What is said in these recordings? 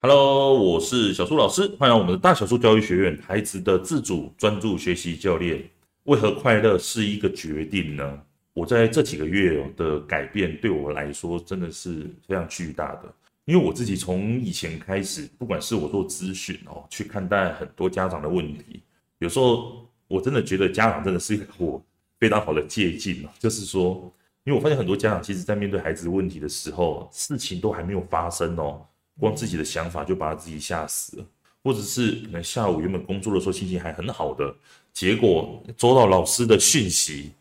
Hello，我是小苏老师，欢迎我们的大小苏教育学院，孩子的自主专注学习教练。为何快乐是一个决定呢？我在这几个月的改变，对我来说真的是非常巨大的。因为我自己从以前开始，不管是我做咨询哦，去看待很多家长的问题，有时候我真的觉得家长真的是一个我非常好的借镜，就是说，因为我发现很多家长其实在面对孩子问题的时候，事情都还没有发生哦，光自己的想法就把自己吓死了，或者是可能下午原本工作的时候心情还很好的，结果收到老师的讯息。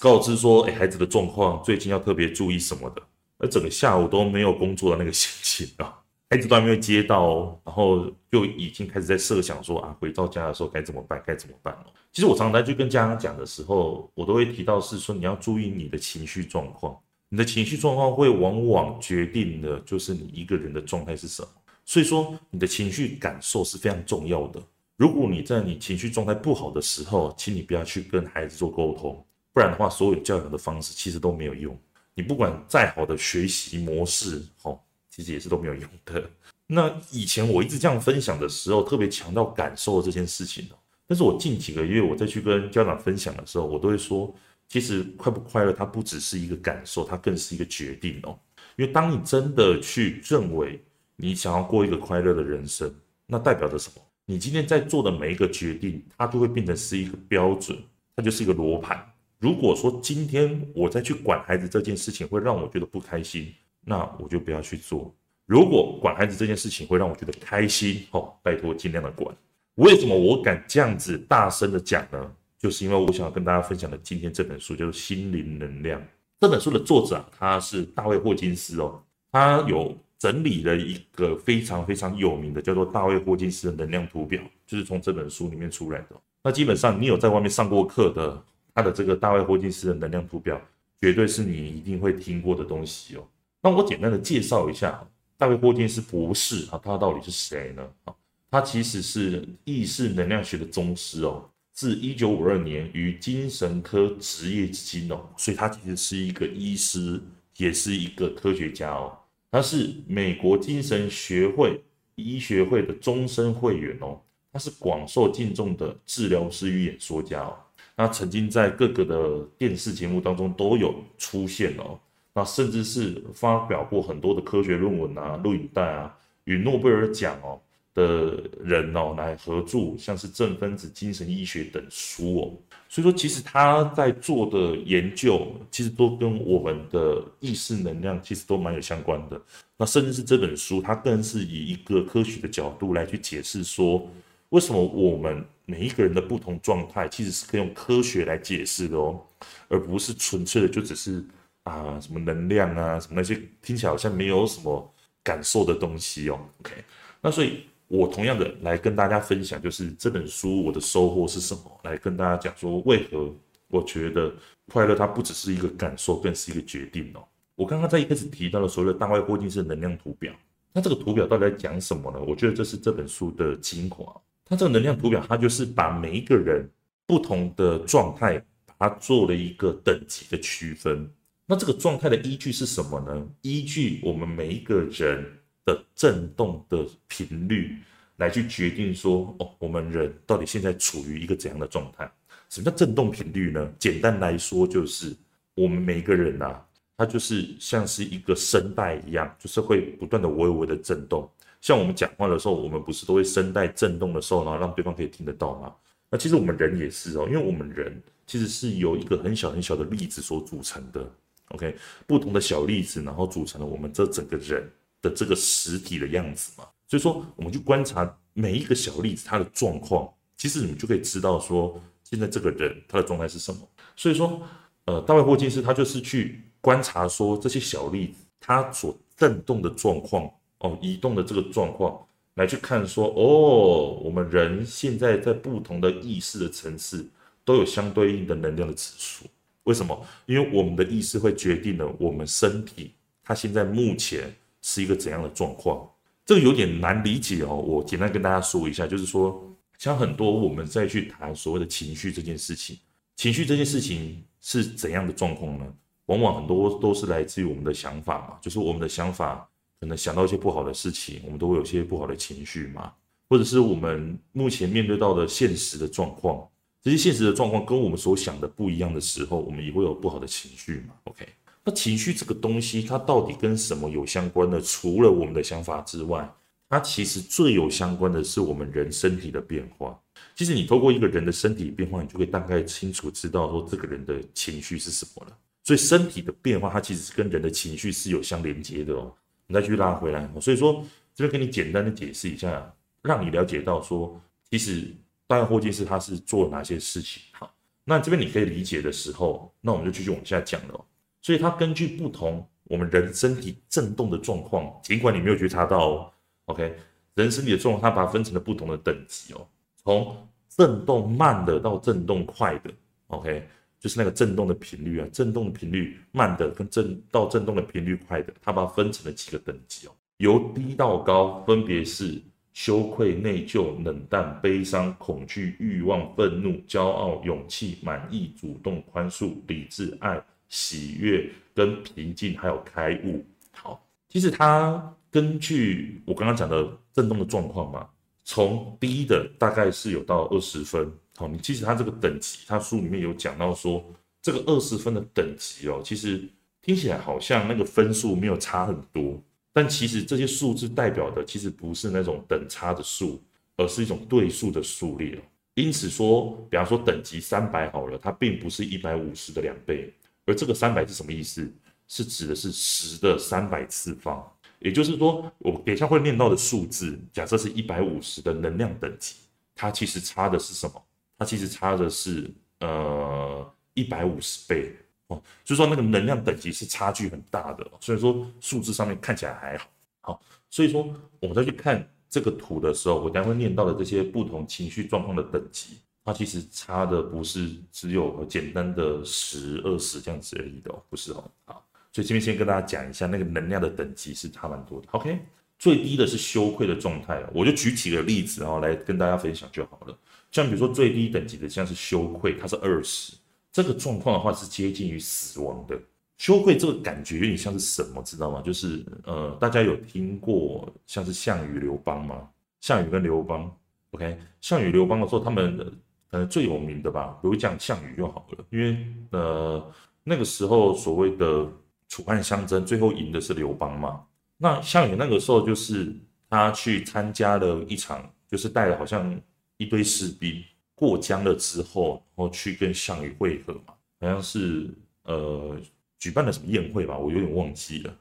告知说，哎，孩子的状况最近要特别注意什么的，而整个下午都没有工作的那个 心情啊，孩子都还没有接到，然后就已经开始在设想说啊，回到家的时候该怎么办？该怎么办？其实我常常在去跟家长讲的时候，我都会提到是说，你要注意你的情绪状况，你的情绪状况会往往决定的就是你一个人的状态是什么，所以说你的情绪感受是非常重要的。如果你在你情绪状态不好的时候，请你不要去跟孩子做沟通。不然的话，所有教养的方式其实都没有用。你不管再好的学习模式，哦，其实也是都没有用的。那以前我一直这样分享的时候，特别强调感受这件事情。但是我近几个月我再去跟家长分享的时候，我都会说，其实快不快乐，它不只是一个感受，它更是一个决定哦。因为当你真的去认为你想要过一个快乐的人生，那代表着什么？你今天在做的每一个决定，它就会变成是一个标准，它就是一个罗盘。如果说今天我再去管孩子这件事情会让我觉得不开心，那我就不要去做。如果管孩子这件事情会让我觉得开心，哦，拜托尽量的管。为什么我敢这样子大声的讲呢？就是因为我想要跟大家分享的今天这本书就是《心灵能量》。这本书的作者啊，他是大卫霍金斯哦，他有整理了一个非常非常有名的叫做大卫霍金斯的能量图表，就是从这本书里面出来的。那基本上你有在外面上过课的。他的这个大卫霍金斯的能量图表，绝对是你一定会听过的东西哦。那我简单的介绍一下大卫霍金斯博士啊，他到底是谁呢？啊，他其实是意识能量学的宗师哦，自一九五二年于精神科执业至今哦，所以他其实是一个医师，也是一个科学家哦。他是美国精神学会医学会的终身会员哦，他是广受敬重的治疗师与演说家哦。那曾经在各个的电视节目当中都有出现哦，那甚至是发表过很多的科学论文啊、录影带啊，与诺贝尔奖哦的人哦来合著，像是正分子精神医学等书哦。所以说，其实他在做的研究，其实都跟我们的意识能量其实都蛮有相关的。那甚至是这本书，它更是以一个科学的角度来去解释说，为什么我们。每一个人的不同状态，其实是可以用科学来解释的哦，而不是纯粹的就只是啊什么能量啊什么那些听起来好像没有什么感受的东西哦。OK，那所以我同样的来跟大家分享，就是这本书我的收获是什么，来跟大家讲说为何我觉得快乐它不只是一个感受，更是一个决定哦。我刚刚在一开始提到的所谓的大卫霍金斯能量图表，那这个图表到底在讲什么呢？我觉得这是这本书的精华。它这个能量图表，它就是把每一个人不同的状态，把它做了一个等级的区分。那这个状态的依据是什么呢？依据我们每一个人的振动的频率来去决定说，哦，我们人到底现在处于一个怎样的状态？什么叫振动频率呢？简单来说，就是我们每一个人呐，它就是像是一个声带一样，就是会不断的微微的震动。像我们讲话的时候，我们不是都会声带震动的时候，然后让对方可以听得到吗？那其实我们人也是哦，因为我们人其实是由一个很小很小的粒子所组成的。OK，不同的小粒子，然后组成了我们这整个人的这个实体的样子嘛。所以说，我们去观察每一个小粒子它的状况，其实你们就可以知道说，现在这个人他的状态是什么。所以说，呃，大卫霍金斯他就是去观察说这些小粒子它所震动的状况。哦，移动的这个状况来去看说，哦，我们人现在在不同的意识的层次都有相对应的能量的指数。为什么？因为我们的意识会决定了我们身体它现在目前是一个怎样的状况。这个有点难理解哦，我简单跟大家说一下，就是说，像很多我们再去谈所谓的情绪这件事情，情绪这件事情是怎样的状况呢？往往很多都是来自于我们的想法嘛，就是我们的想法。可能想到一些不好的事情，我们都会有些不好的情绪嘛，或者是我们目前面对到的现实的状况，这些现实的状况跟我们所想的不一样的时候，我们也会有不好的情绪嘛。OK，那情绪这个东西，它到底跟什么有相关的？除了我们的想法之外，它其实最有相关的是我们人身体的变化。其实你透过一个人的身体变化，你就会大概清楚知道说这个人的情绪是什么了。所以身体的变化，它其实是跟人的情绪是有相连接的哦。你再去拉回来，所以说这边跟你简单的解释一下，让你了解到说，其实大卫霍金斯他是做哪些事情。好，那这边你可以理解的时候，那我们就继续往下讲了。所以它根据不同我们人身体震动的状况，尽管你没有觉察到哦，OK，人身体的状况，它把它分成了不同的等级哦，从震动慢的到震动快的，OK。就是那个震动的频率啊，震动的频率慢的跟震到震动的频率快的，它把它分成了几个等级哦，由低到高，分别是羞愧、内疚、冷淡、悲伤、恐惧、欲望、愤怒、骄傲、勇气、满意、主动、宽恕、理智、爱、喜悦跟平静，还有开悟。好，其实它根据我刚刚讲的震动的状况嘛，从低的大概是有到二十分。好，你其实它这个等级，它书里面有讲到说，这个二十分的等级哦，其实听起来好像那个分数没有差很多，但其实这些数字代表的其实不是那种等差的数，而是一种对数的数列。因此说，比方说等级三百好了，它并不是一百五十的两倍，而这个三百是什么意思？是指的是十的三百次方，也就是说，我等一下会念到的数字，假设是一百五十的能量等级，它其实差的是什么？它其实差的是呃一百五十倍哦，所以说那个能量等级是差距很大的，所以说数字上面看起来还好，好，所以说我们再去看这个图的时候，我将会念到的这些不同情绪状况的等级，它其实差的不是只有简单的十、二十这样子而已的，不是哦，好，所以这边先跟大家讲一下那个能量的等级是差蛮多的，OK，最低的是羞愧的状态，我就举几个例子啊来跟大家分享就好了。像比如说最低等级的，像是羞愧，它是二十，这个状况的话是接近于死亡的。羞愧这个感觉有点像是什么，知道吗？就是呃，大家有听过像是项羽、刘邦吗？项羽跟刘邦，OK，项羽、刘邦的时候，他们呃最有名的吧，比如讲项羽就好了，因为呃那个时候所谓的楚汉相争，最后赢的是刘邦嘛。那项羽那个时候就是他去参加了一场，就是带了好像。一堆士兵过江了之后，然后去跟项羽会合嘛，好像是呃举办了什么宴会吧，我有点忘记了。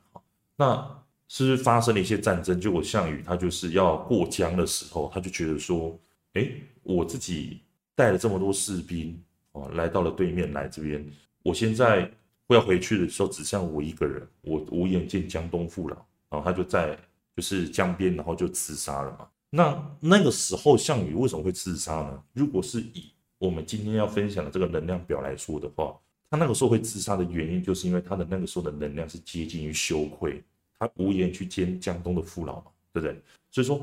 那是不是发生了一些战争？结果项羽他就是要过江的时候，他就觉得说，哎，我自己带了这么多士兵哦，来到了对面来这边，我现在会要回去的时候，只剩我一个人，我无颜见江东父老，然后他就在就是江边，然后就自杀了嘛。那那个时候，项羽为什么会自杀呢？如果是以我们今天要分享的这个能量表来说的话，他那个时候会自杀的原因，就是因为他的那个时候的能量是接近于羞愧，他无颜去见江东的父老嘛，对不对？所以说，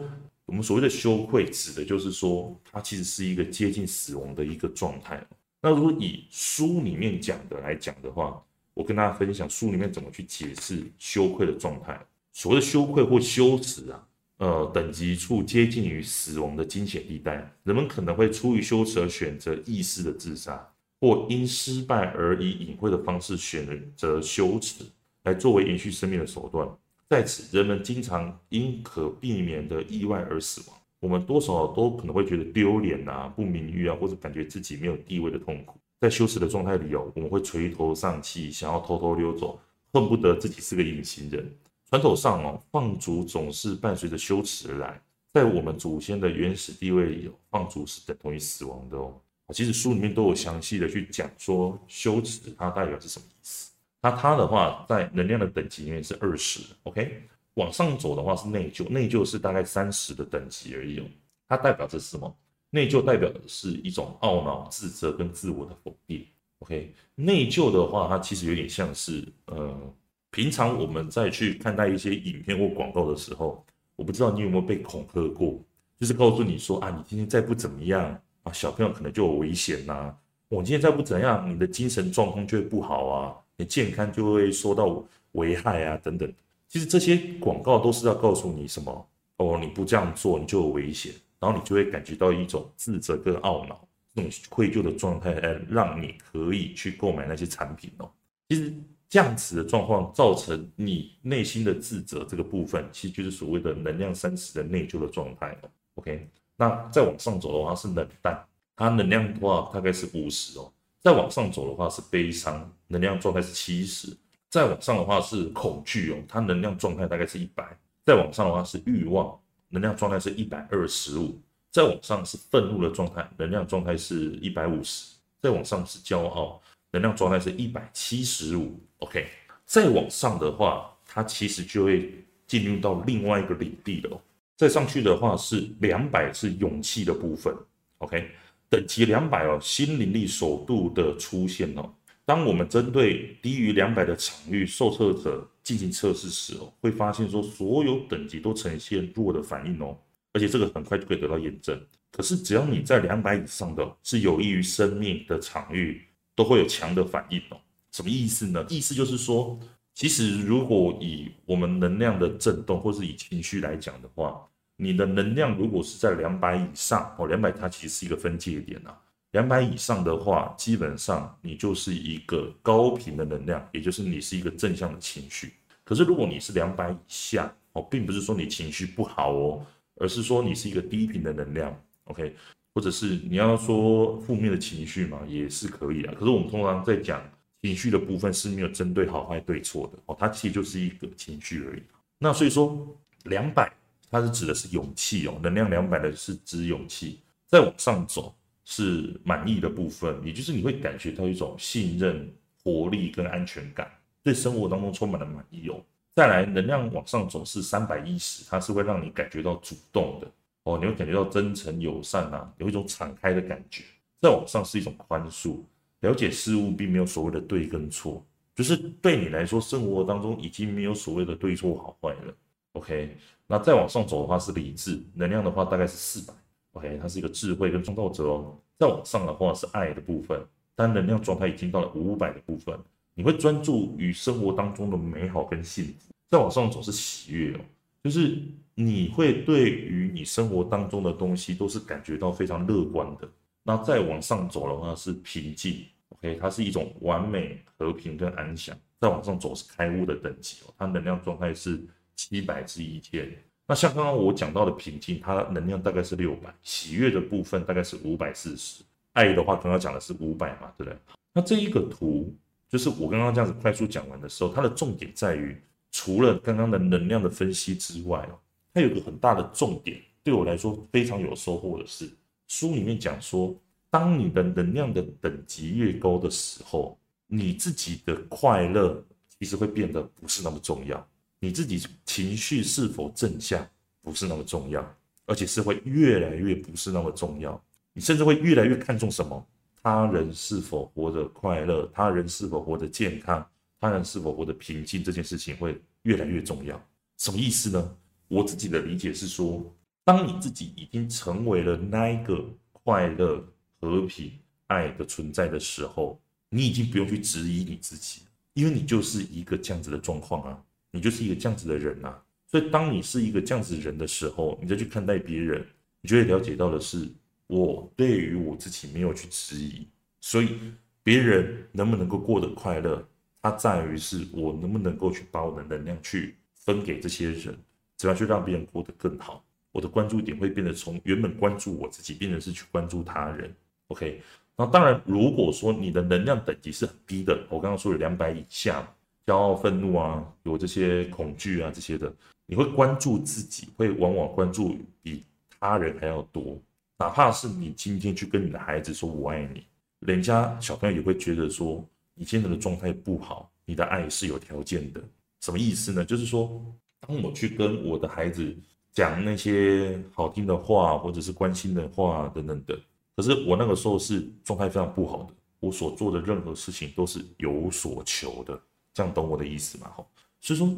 我们所谓的羞愧，指的就是说，它其实是一个接近死亡的一个状态。那如果以书里面讲的来讲的话，我跟大家分享书里面怎么去解释羞愧的状态。所谓的羞愧或羞耻啊。呃，等级处接近于死亡的惊险地带，人们可能会出于羞耻而选择意识的自杀，或因失败而以隐晦的方式选择羞耻来作为延续生命的手段。在此，人们经常因可避免的意外而死亡。我们多少都可能会觉得丢脸啊、不名誉啊，或者感觉自己没有地位的痛苦。在羞耻的状态里哦，我们会垂头丧气，想要偷偷溜走，恨不得自己是个隐形人。传统上哦，放逐总是伴随着羞耻而来。在我们祖先的原始地位里，放逐是等同于死亡的哦。其实书里面都有详细的去讲说羞耻它代表是什么意思。那它的话在能量的等级里面是二十，OK。往上走的话是内疚，内疚是大概三十的等级而已哦。它代表着什么？内疚代表的是一种懊恼、自责跟自我的否定。OK，内疚的话，它其实有点像是呃。平常我们在去看待一些影片或广告的时候，我不知道你有没有被恐吓过，就是告诉你说啊，你今天再不怎么样啊，小朋友可能就有危险呐、我今天再不怎样，你的精神状况就会不好啊，你健康就会受到危害啊，等等。其实这些广告都是要告诉你什么？哦，你不这样做，你就有危险，然后你就会感觉到一种自责跟懊恼，这种愧疚的状态，来让你可以去购买那些产品哦。其实这样子的状况造成你内心的自责这个部分，其实就是所谓的能量三十的内疚的状态。OK，那再往上走的话是冷淡，它能量的话大概是五十哦。再往上走的话是悲伤，能量状态是七十。再往上的话是恐惧哦，它能量状态大概是一百。再往上的话是欲望，能量状态是一百二十五。再往上是愤怒的状态，能量状态是一百五十。再往上是骄傲，能量状态是一百七十五。OK，再往上的话，它其实就会进入到另外一个领地了。再上去的话是两百，是勇气的部分。OK。等级两百哦，心灵力首度的出现哦。当我们针对低于两百的场域受测者进行测试时哦，会发现说所有等级都呈现弱的反应哦，而且这个很快就可以得到验证。可是只要你在两百以上的，是有益于生命的场域，都会有强的反应哦。什么意思呢？意思就是说，其实如果以我们能量的震动，或是以情绪来讲的话。你的能量如果是在两百以上哦，两百它其实是一个分界点啊。两百以上的话，基本上你就是一个高频的能量，也就是你是一个正向的情绪。可是如果你是两百以下哦，并不是说你情绪不好哦，而是说你是一个低频的能量，OK？或者是你要说负面的情绪嘛，也是可以啊。可是我们通常在讲情绪的部分是没有针对好坏对错的哦，它其实就是一个情绪而已。那所以说两百。它是指的是勇气哦，能量两百的是指勇气。再往上走是满意的部分，也就是你会感觉到一种信任、活力跟安全感，对生活当中充满了满意哦。再来，能量往上走是三百一十，它是会让你感觉到主动的哦，你会感觉到真诚友善啊，有一种敞开的感觉。再往上是一种宽恕，了解事物并没有所谓的对跟错，就是对你来说，生活当中已经没有所谓的对错好坏了。OK。那再往上走的话是理智，能量的话大概是四百，OK，它是一个智慧跟创造者哦。再往上的话是爱的部分，当能量状态已经到了五百的部分，你会专注于生活当中的美好跟幸福。再往上走是喜悦哦，就是你会对于你生活当中的东西都是感觉到非常乐观的。那再往上走的话是平静，OK，它是一种完美和平跟安详。再往上走是开悟的等级哦，它能量状态是。七百至一千，那像刚刚我讲到的平静，它能量大概是六百，喜悦的部分大概是五百四十，爱的话刚刚讲的是五百嘛，对不对？那这一个图就是我刚刚这样子快速讲完的时候，它的重点在于，除了刚刚的能量的分析之外哦，它有个很大的重点，对我来说非常有收获的是，书里面讲说，当你的能量的等级越高的时候，你自己的快乐其实会变得不是那么重要。你自己情绪是否正向不是那么重要，而且是会越来越不是那么重要。你甚至会越来越看重什么？他人是否活得快乐？他人是否活得健康？他人是否活得平静？这件事情会越来越重要。什么意思呢？我自己的理解是说，当你自己已经成为了那一个快乐、和平、爱的存在的时候，你已经不用去质疑你自己，因为你就是一个这样子的状况啊。你就是一个这样子的人呐，所以当你是一个这样子人的时候，你再去看待别人，你就会了解到的是，我对于我自己没有去质疑，所以别人能不能够过得快乐，它在于是我能不能够去把我的能量去分给这些人，怎样去让别人过得更好。我的关注点会变得从原本关注我自己，变成是去关注他人。OK，那当然，如果说你的能量等级是很低的，我刚刚说的两百以下。骄傲、愤怒啊，有这些恐惧啊，这些的，你会关注自己，会往往关注比他人还要多。哪怕是你今天去跟你的孩子说“我爱你”，人家小朋友也会觉得说你现在的状态不好，你的爱是有条件的。什么意思呢？就是说，当我去跟我的孩子讲那些好听的话，或者是关心的话等等的，可是我那个时候是状态非常不好的，我所做的任何事情都是有所求的。这样懂我的意思吗？哈，所以说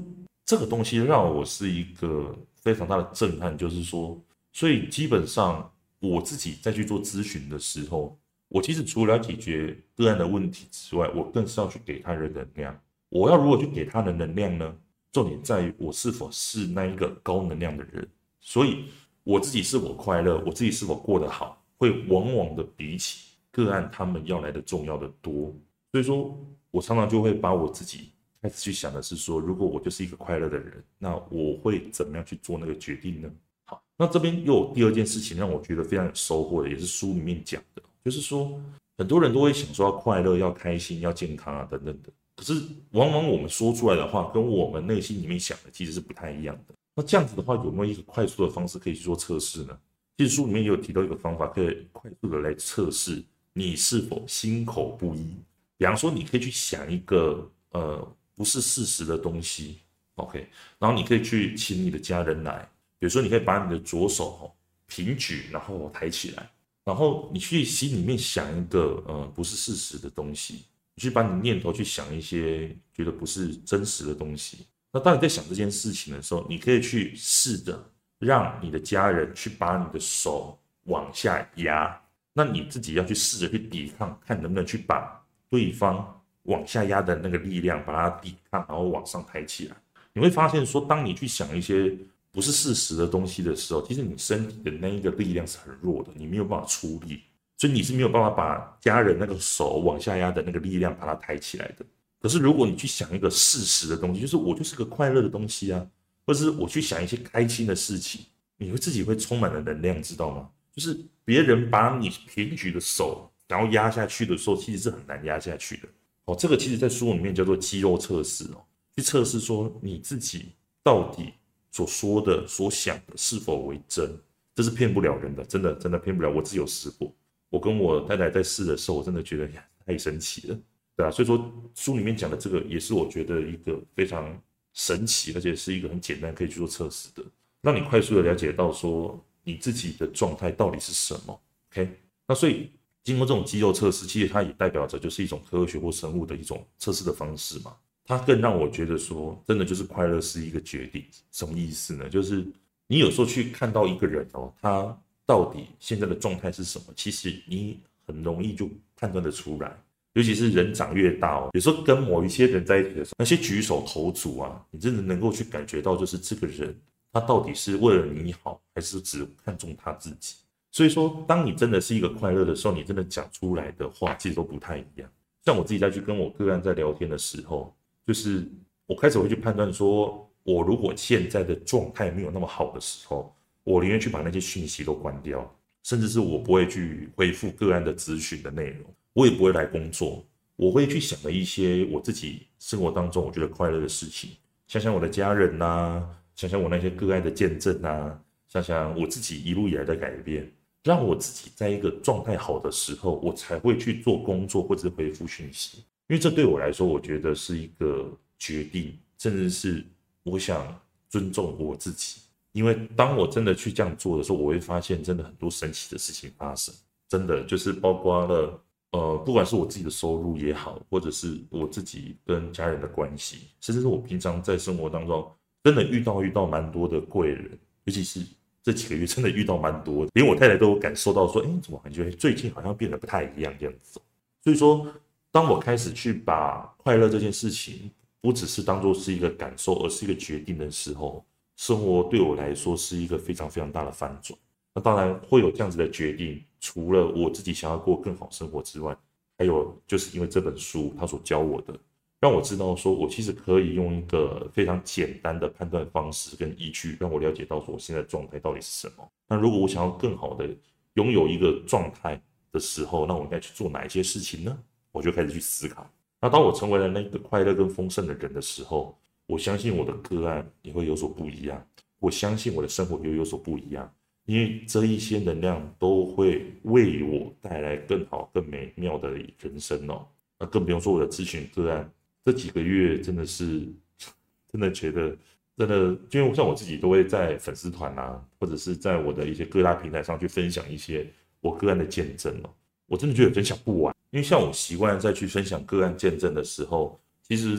这个东西让我是一个非常大的震撼，就是说，所以基本上我自己在去做咨询的时候，我其实除了解决个案的问题之外，我更是要去给他人能量。我要如何去给他的能量呢？重点在于我是否是那一个高能量的人。所以我自己是否快乐，我自己是否过得好，会往往的比起个案他们要来的重要的多。所以说我常常就会把我自己开始去想的是说，如果我就是一个快乐的人，那我会怎么样去做那个决定呢？好，那这边又有第二件事情让我觉得非常有收获的，也是书里面讲的，就是说很多人都会想说要快乐、要开心、要健康啊等等的，可是往往我们说出来的话跟我们内心里面想的其实是不太一样的。那这样子的话，有没有一个快速的方式可以去做测试呢？其实书里面也有提到一个方法，可以快速的来测试你是否心口不一。比方说，你可以去想一个呃不是事实的东西，OK，然后你可以去请你的家人来，比如说你可以把你的左手平举，然后抬起来，然后你去心里面想一个呃不是事实的东西，你去把你念头去想一些觉得不是真实的东西。那当你在想这件事情的时候，你可以去试着让你的家人去把你的手往下压，那你自己要去试着去抵抗，看能不能去把对方往下压的那个力量把它抵抗，然后往上抬起来。你会发现说，当你去想一些不是事实的东西的时候，其实你身体的那一个力量是很弱的，你没有办法出力，所以你是没有办法把家人那个手往下压的那个力量把它抬起来的。可是，如果你去想一个事实的东西，就是我就是个快乐的东西啊，或者是我去想一些开心的事情，你会自己会充满了能量，知道吗？就是别人把你平举的手，然后压下去的时候，其实是很难压下去的。哦，这个其实在书里面叫做肌肉测试哦，去测试说你自己到底所说的、所想的是否为真，这是骗不了人的，真的真的骗不了。我自己有试过，我跟我太太在试的时候，我真的觉得呀，太神奇了。对啊，所以说书里面讲的这个也是我觉得一个非常神奇，而且是一个很简单可以去做测试的，让你快速的了解到说你自己的状态到底是什么。OK，那所以经过这种肌肉测试，其实它也代表着就是一种科学或生物的一种测试的方式嘛。它更让我觉得说，真的就是快乐是一个决定。什么意思呢？就是你有时候去看到一个人哦，他到底现在的状态是什么，其实你很容易就判断得出来。尤其是人长越大哦，有时候跟某一些人在一起的时候，那些举手投足啊，你真的能够去感觉到，就是这个人他到底是为了你好，还是只看重他自己。所以说，当你真的是一个快乐的时候，你真的讲出来的话，其实都不太一样。像我自己在去跟我个案在聊天的时候，就是我开始会去判断说，我如果现在的状态没有那么好的时候，我宁愿去把那些讯息都关掉，甚至是我不会去回复个案的咨询的内容。我也不会来工作，我会去想的一些我自己生活当中我觉得快乐的事情，想想我的家人呐、想想我那些个案的见证呐、想想我自己一路以来的改变，让我自己在一个状态好的时候，我才会去做工作或者回复讯息，因为这对我来说，我觉得是一个决定，甚至是我想尊重我自己，因为当我真的去这样做的时候，我会发现真的很多神奇的事情发生，真的就是包括了。呃，不管是我自己的收入也好，或者是我自己跟家人的关系，甚至是我平常在生活当中，真的遇到遇到蛮多的贵人，尤其是这几个月，真的遇到蛮多的，连我太太都有感受到说，哎，怎么感觉最近好像变得不太一样这样子。所以说，当我开始去把快乐这件事情，不只是当做是一个感受，而是一个决定的时候，生活对我来说是一个非常非常大的翻转。那当然会有这样子的决定，除了我自己想要过更好生活之外，还有就是因为这本书他所教我的，让我知道说我其实可以用一个非常简单的判断方式跟依据，让我了解到说我现在状态到底是什么。那如果我想要更好的拥有一个状态的时候，那我应该去做哪一些事情呢？我就开始去思考。那当我成为了那个快乐跟丰盛的人的时候，我相信我的个案也会有所不一样，我相信我的生活也会有所不一样。因为这一些能量都会为我带来更好、更美妙的人生哦。那更不用说我的咨询个案，这几个月真的是，真的觉得，真的，因为像我自己都会在粉丝团啊，或者是在我的一些各大平台上去分享一些我个案的见证哦。我真的觉得分享不完，因为像我习惯再去分享个案见证的时候，其实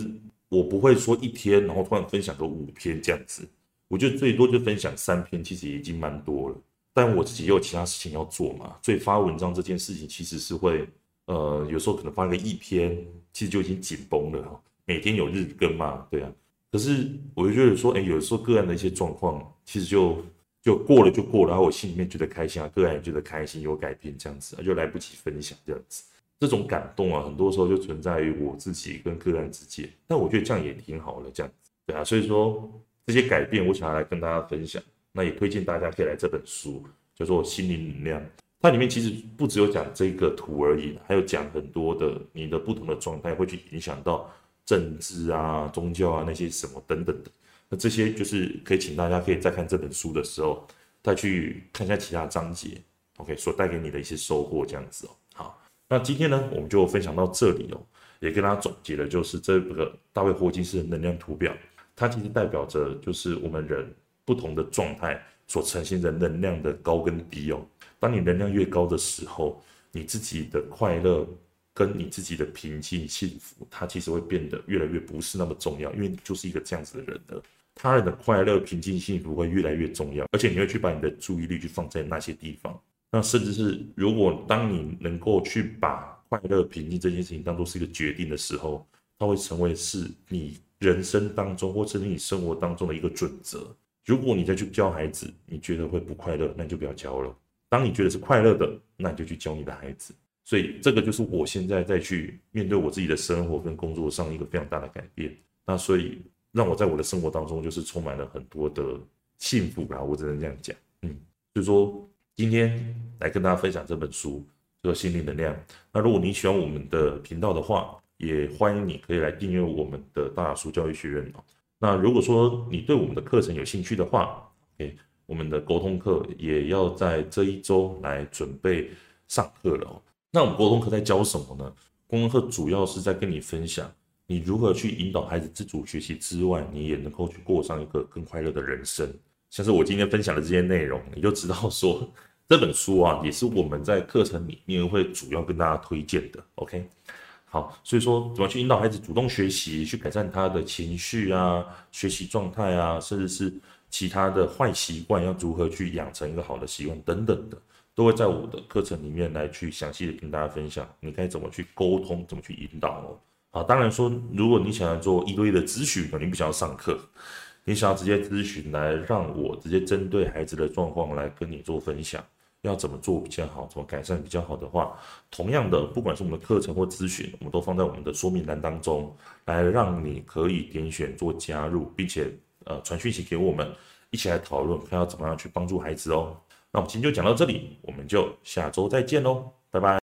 我不会说一天，然后突然分享个五篇这样子。我觉得最多就分享三篇，其实已经蛮多了。但我自己也有其他事情要做嘛，所以发文章这件事情其实是会，呃，有时候可能发个一篇，其实就已经紧绷了哈。每天有日更嘛，对啊。可是我就觉得说，哎，有时候个案的一些状况，其实就就过了就过了，然后我心里面觉得开心啊，个案也觉得开心，有改变这样子，就来不及分享这样子。这种感动啊，很多时候就存在于我自己跟个案之间。但我觉得这样也挺好的，这样子，对啊。所以说这些改变，我想要来跟大家分享。那也推荐大家可以来这本书，叫做《心灵能量》。它里面其实不只有讲这个图而已，还有讲很多的你的不同的状态会去影响到政治啊、宗教啊那些什么等等的。那这些就是可以请大家可以在看这本书的时候再去看一下其他章节，OK，所带给你的一些收获这样子哦。好，那今天呢，我们就分享到这里哦，也跟大家总结的，就是这个大卫霍金斯的能量图表，它其实代表着就是我们人不同的状态所呈现的能量的高跟低哦。当你能量越高的时候，你自己的快乐跟你自己的平静幸福，它其实会变得越来越不是那么重要，因为你就是一个这样子的人了。他人的快乐、平静、幸福会越来越重要，而且你会去把你的注意力去放在那些地方。那甚至是如果当你能够去把快乐、平静这件事情当做是一个决定的时候，它会成为是你人生当中或者是你生活当中的一个准则。如果你再去教孩子，你觉得会不快乐，那你就不要教了。当你觉得是快乐的，那你就去教你的孩子。所以这个就是我现在在去面对我自己的生活跟工作上一个非常大的改变。那所以让我在我的生活当中就是充满了很多的幸福吧，我只能这样讲。嗯，所以说今天来跟大家分享这本书，这个心灵能量。那如果你喜欢我们的频道的话，也欢迎你可以来订阅我们的大雅书教育学院。那如果说你对我们的课程有兴趣的话，OK。我们的沟通课也要在这一周来准备上课了哦。那我们沟通课在教什么呢？沟通课主要是在跟你分享你如何去引导孩子自主学习之外，你也能够去过上一个更快乐的人生。像是我今天分享的这些内容，你就知道说这本书啊，也是我们在课程里面会主要跟大家推荐的。OK，好，所以说怎么去引导孩子主动学习，去改善他的情绪啊、学习状态啊，甚至是。其他的坏习惯要如何去养成一个好的习惯等等的，都会在我的课程里面来去详细的跟大家分享。你该怎么去沟通，怎么去引导哦。好，当然说，如果你想要做一对一的咨询，你不想要上课，你想要直接咨询来让我直接针对孩子的状况来跟你做分享，要怎么做比较好，怎么改善比较好的话，同样的，不管是我们的课程或咨询，我们都放在我们的说明栏当中，来让你可以点选做加入，并且。呃，传讯息给我们，一起来讨论，看要怎么样去帮助孩子哦。那我们今天就讲到这里，我们就下周再见喽，拜拜。